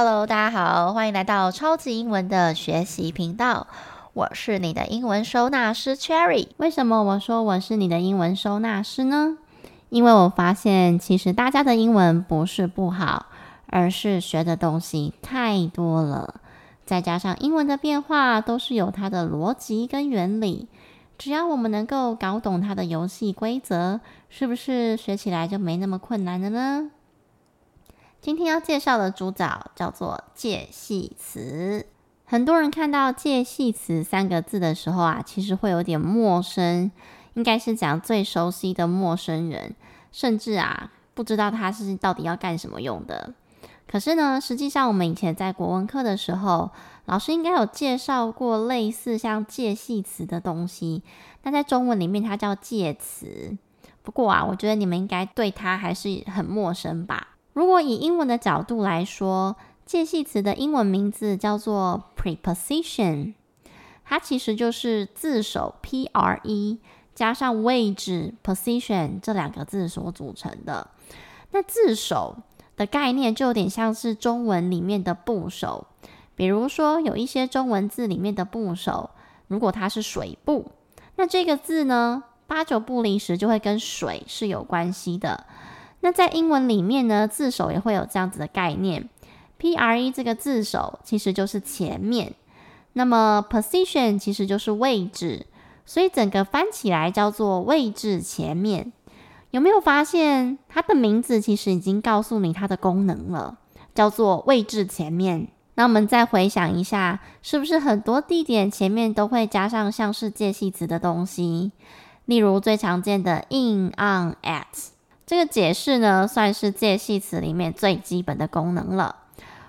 Hello，大家好，欢迎来到超级英文的学习频道。我是你的英文收纳师 Cherry。为什么我说我是你的英文收纳师呢？因为我发现，其实大家的英文不是不好，而是学的东西太多了，再加上英文的变化都是有它的逻辑跟原理。只要我们能够搞懂它的游戏规则，是不是学起来就没那么困难了呢？今天要介绍的主角叫做介系词。很多人看到“介系词”三个字的时候啊，其实会有点陌生，应该是讲最熟悉的陌生人，甚至啊不知道它是到底要干什么用的。可是呢，实际上我们以前在国文课的时候，老师应该有介绍过类似像介系词的东西。那在中文里面，它叫介词。不过啊，我觉得你们应该对它还是很陌生吧？如果以英文的角度来说，介系词的英文名字叫做 preposition，它其实就是字首 P-R-E 加上位置 position 这两个字所组成的。那字首的概念就有点像是中文里面的部首，比如说有一些中文字里面的部首，如果它是水部，那这个字呢，八九不离十就会跟水是有关系的。那在英文里面呢，字首也会有这样子的概念，pre 这个字首其实就是前面，那么 position 其实就是位置，所以整个翻起来叫做位置前面。有没有发现它的名字其实已经告诉你它的功能了，叫做位置前面。那我们再回想一下，是不是很多地点前面都会加上像是介系词的东西？例如最常见的 in、on、at，这个解释呢，算是介系词里面最基本的功能了。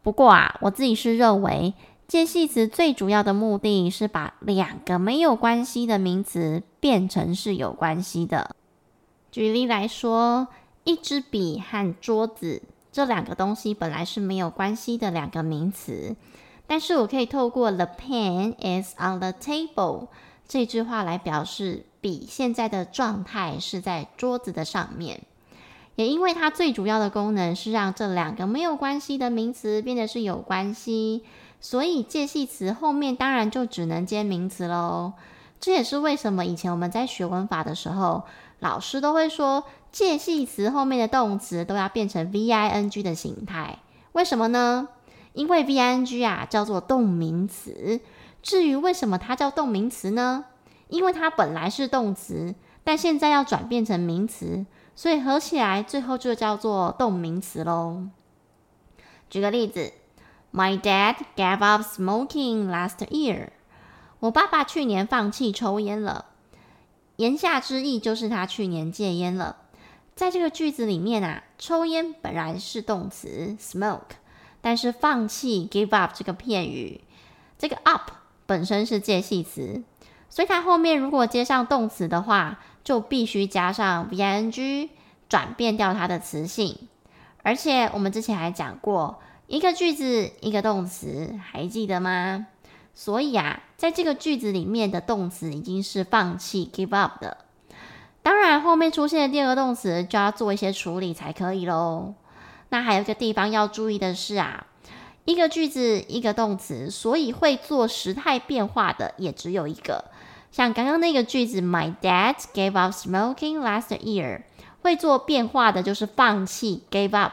不过啊，我自己是认为介系词最主要的目的是把两个没有关系的名词变成是有关系的。举例来说，一支笔和桌子这两个东西本来是没有关系的两个名词，但是我可以透过 The pen is on the table 这句话来表示笔现在的状态是在桌子的上面。也因为它最主要的功能是让这两个没有关系的名词变得是有关系，所以介系词后面当然就只能接名词喽。这也是为什么以前我们在学文法的时候，老师都会说，介系词后面的动词都要变成 V-I-N-G 的形态。为什么呢？因为 V-I-N-G 啊叫做动名词。至于为什么它叫动名词呢？因为它本来是动词，但现在要转变成名词，所以合起来最后就叫做动名词喽。举个例子，My dad gave up smoking last year。我爸爸去年放弃抽烟了。言下之意就是他去年戒烟了。在这个句子里面啊，抽烟本来是动词 smoke，但是放弃 give up 这个片语，这个 up 本身是介系词，所以它后面如果接上动词的话，就必须加上 V-I-N-G 转变掉它的词性。而且我们之前还讲过，一个句子一个动词，还记得吗？所以啊，在这个句子里面的动词已经是放弃 give up 的，当然后面出现的第二个动词就要做一些处理才可以喽。那还有一个地方要注意的是啊，一个句子一个动词，所以会做时态变化的也只有一个。像刚刚那个句子，My dad gave up smoking last year，会做变化的就是放弃 gave up。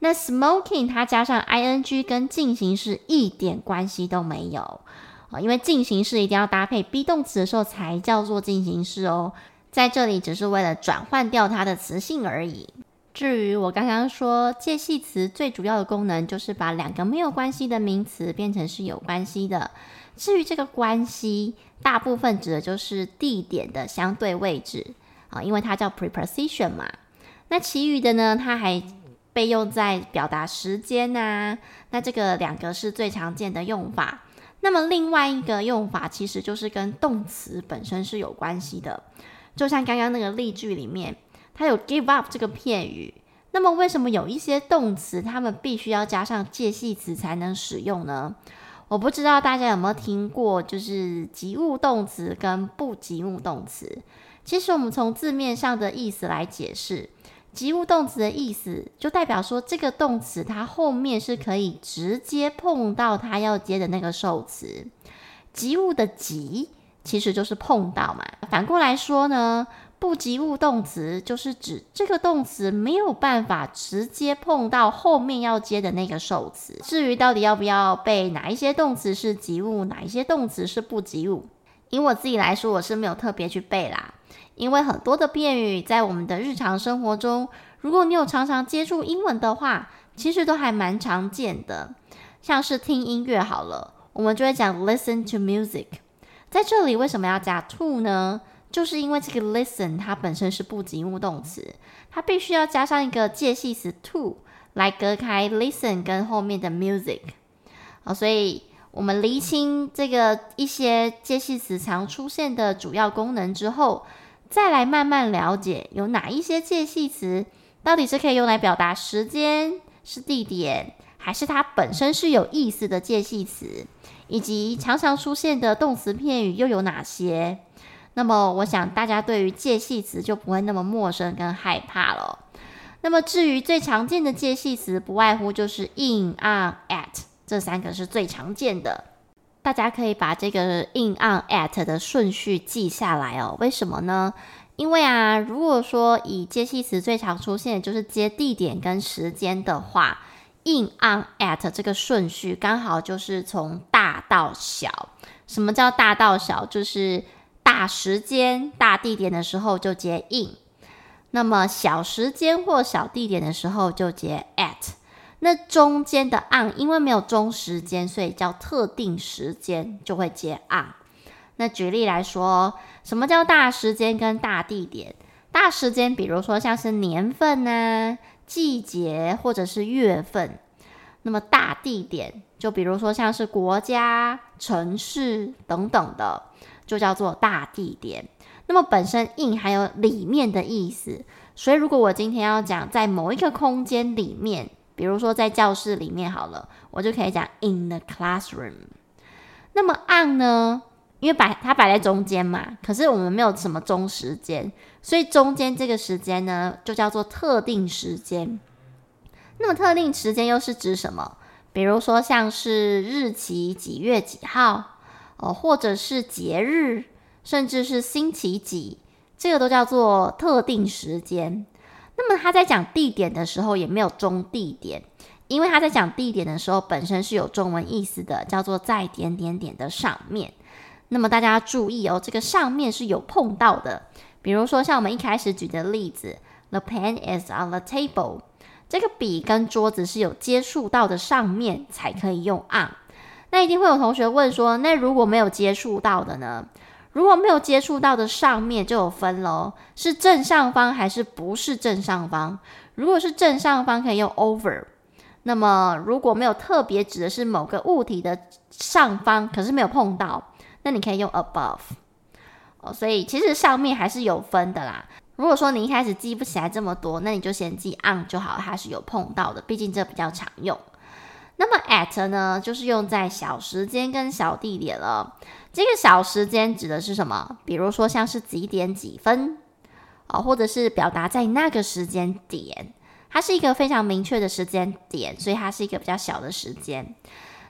那 smoking 它加上 ing 跟进行式一点关系都没有啊，因为进行式一定要搭配 be 动词的时候才叫做进行式哦，在这里只是为了转换掉它的词性而已。至于我刚刚说介系词最主要的功能就是把两个没有关系的名词变成是有关系的。至于这个关系，大部分指的就是地点的相对位置啊，因为它叫 preposition 嘛。那其余的呢，它还被用在表达时间呐、那这个两个是最常见的用法。那么另外一个用法其实就是跟动词本身是有关系的，就像刚刚那个例句里面，它有 give up 这个片语。那么为什么有一些动词它们必须要加上介系词才能使用呢？我不知道大家有没有听过，就是及物动词跟不及物动词。其实我们从字面上的意思来解释。及物动词的意思就代表说，这个动词它后面是可以直接碰到它要接的那个受词。及物的及其实就是碰到嘛。反过来说呢，不及物动词就是指这个动词没有办法直接碰到后面要接的那个受词。至于到底要不要背哪一些动词是及物，哪一些动词是不及物，以我自己来说，我是没有特别去背啦。因为很多的片语在我们的日常生活中，如果你有常常接触英文的话，其实都还蛮常见的。像是听音乐好了，我们就会讲 listen to music。在这里为什么要加 to 呢？就是因为这个 listen 它本身是不及物动词，它必须要加上一个介系词 to 来隔开 listen 跟后面的 music。好，所以我们厘清这个一些介系词常出现的主要功能之后，再来慢慢了解有哪一些介系词到底是可以用来表达时间、是地点，还是它本身是有意思的介系词，以及常常出现的动词片语又有哪些？那么，我想大家对于介系词就不会那么陌生跟害怕了。那么，至于最常见的介系词，不外乎就是 in、on、at 这三个是最常见的。大家可以把这个 in、on、at 的顺序记下来哦。为什么呢？因为啊，如果说以介系词最常出现的就是接地点跟时间的话，in、on、at 这个顺序刚好就是从大到小。什么叫大到小？就是大时间、大地点的时候就接 in，那么小时间或小地点的时候就接 at。那中间的 on，因为没有中时间，所以叫特定时间就会接 on。那举例来说，什么叫大时间跟大地点？大时间，比如说像是年份啊、季节或者是月份。那么大地点，就比如说像是国家、城市等等的。就叫做大地点。那么本身 in 还有里面的意思，所以如果我今天要讲在某一个空间里面，比如说在教室里面好了，我就可以讲 in the classroom。那么 on 呢？因为摆它摆在中间嘛，可是我们没有什么中时间，所以中间这个时间呢，就叫做特定时间。那么特定时间又是指什么？比如说像是日期几月几号。哦，或者是节日，甚至是星期几，这个都叫做特定时间。那么他在讲地点的时候，也没有中地点，因为他在讲地点的时候，本身是有中文意思的，叫做在点点点的上面。那么大家注意哦，这个上面是有碰到的。比如说像我们一开始举的例子，The pen is on the table，这个笔跟桌子是有接触到的上面才可以用 on。那一定会有同学问说，那如果没有接触到的呢？如果没有接触到的上面就有分喽，是正上方还是不是正上方？如果是正上方，可以用 over。那么如果没有特别指的是某个物体的上方，可是没有碰到，那你可以用 above。哦，所以其实上面还是有分的啦。如果说你一开始记不起来这么多，那你就先记 on 就好，它是有碰到的，毕竟这比较常用。那么 at 呢，就是用在小时间跟小地点了。这个小时间指的是什么？比如说像是几点几分，哦，或者是表达在那个时间点，它是一个非常明确的时间点，所以它是一个比较小的时间。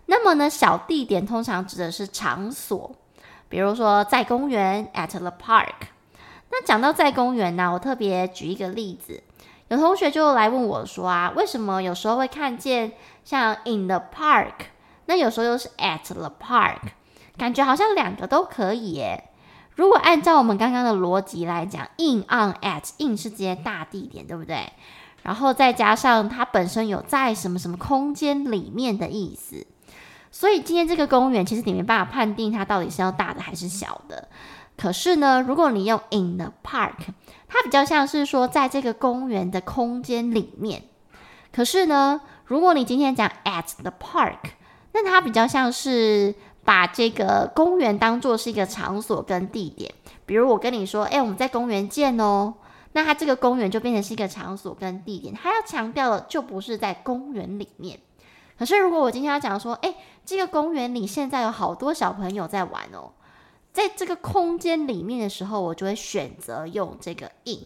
那么呢，小地点通常指的是场所，比如说在公园 at the park。那讲到在公园呢，我特别举一个例子。有同学就来问我说啊，为什么有时候会看见像 in the park，那有时候又是 at the park，感觉好像两个都可以耶。如果按照我们刚刚的逻辑来讲，in on at in 是这些大地点，对不对？然后再加上它本身有在什么什么空间里面的意思，所以今天这个公园其实你没办法判定它到底是要大的还是小的。可是呢，如果你用 in the park，它比较像是说在这个公园的空间里面。可是呢，如果你今天讲 at the park，那它比较像是把这个公园当做是一个场所跟地点。比如我跟你说，哎，我们在公园见哦，那它这个公园就变成是一个场所跟地点。它要强调的就不是在公园里面。可是如果我今天要讲说，哎，这个公园里现在有好多小朋友在玩哦。在这个空间里面的时候，我就会选择用这个 in。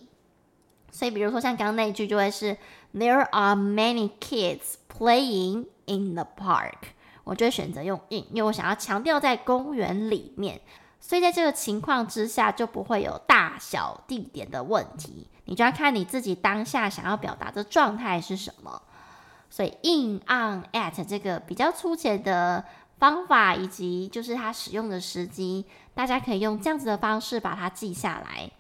所以，比如说像刚刚那一句，就会是 There are many kids playing in the park。我就会选择用 in，因为我想要强调在公园里面。所以在这个情况之下，就不会有大小地点的问题。你就要看你自己当下想要表达的状态是什么。所以 in、on、at 这个比较粗浅的方法，以及就是它使用的时机，大家可以用这样子的方式把它记下来。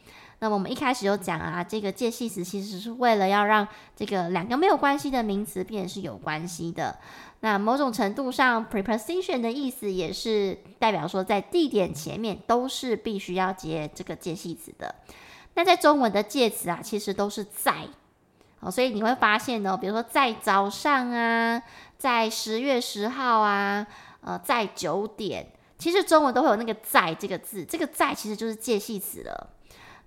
那么我们一开始就讲啊，这个介系词其实是为了要让这个两个没有关系的名词变成是有关系的。那某种程度上，preposition 的意思也是代表说，在地点前面都是必须要接这个介系词的。那在中文的介词啊，其实都是在。哦，所以你会发现呢，比如说在早上啊，在十月十号啊，呃，在九点，其实中文都会有那个在这个字，这个在其实就是介系词了。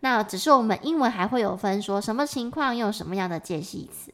那只是我们英文还会有分，说什么情况用什么样的介系词。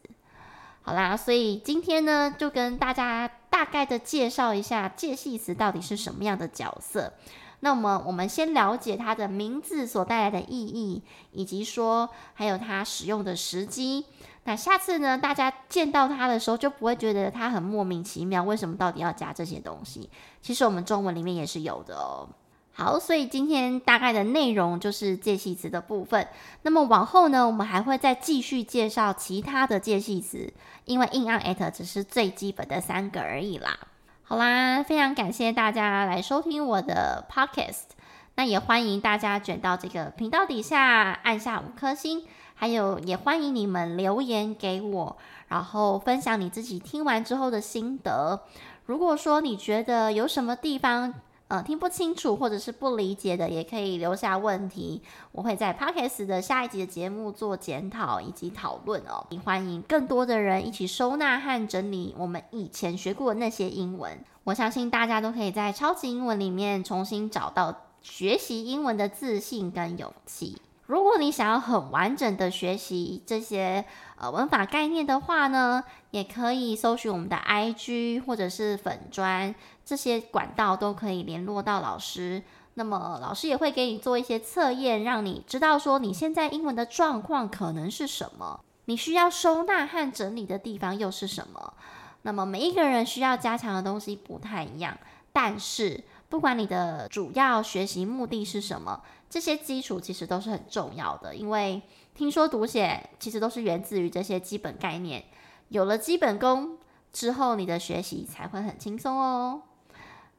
好啦，所以今天呢，就跟大家大概的介绍一下介系词到底是什么样的角色。那么我们先了解它的名字所带来的意义，以及说还有它使用的时机。那下次呢，大家见到它的时候就不会觉得它很莫名其妙，为什么到底要加这些东西？其实我们中文里面也是有的哦。好，所以今天大概的内容就是介系词的部分。那么往后呢，我们还会再继续介绍其他的介系词，因为 in on at 只是最基本的三个而已啦。好啦，非常感谢大家来收听我的 podcast，那也欢迎大家卷到这个频道底下按下五颗星，还有也欢迎你们留言给我，然后分享你自己听完之后的心得。如果说你觉得有什么地方，呃，听不清楚或者是不理解的，也可以留下问题，我会在 Podcast 的下一集的节目做检讨以及讨论哦。也欢迎更多的人一起收纳和整理我们以前学过的那些英文，我相信大家都可以在超级英文里面重新找到学习英文的自信跟勇气。如果你想要很完整的学习这些呃文法概念的话呢，也可以搜寻我们的 IG 或者是粉专，这些管道都可以联络到老师。那么老师也会给你做一些测验，让你知道说你现在英文的状况可能是什么，你需要收纳和整理的地方又是什么。那么每一个人需要加强的东西不太一样，但是不管你的主要学习目的是什么。这些基础其实都是很重要的，因为听说读写其实都是源自于这些基本概念。有了基本功之后，你的学习才会很轻松哦。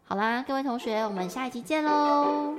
好啦，各位同学，我们下一集见喽。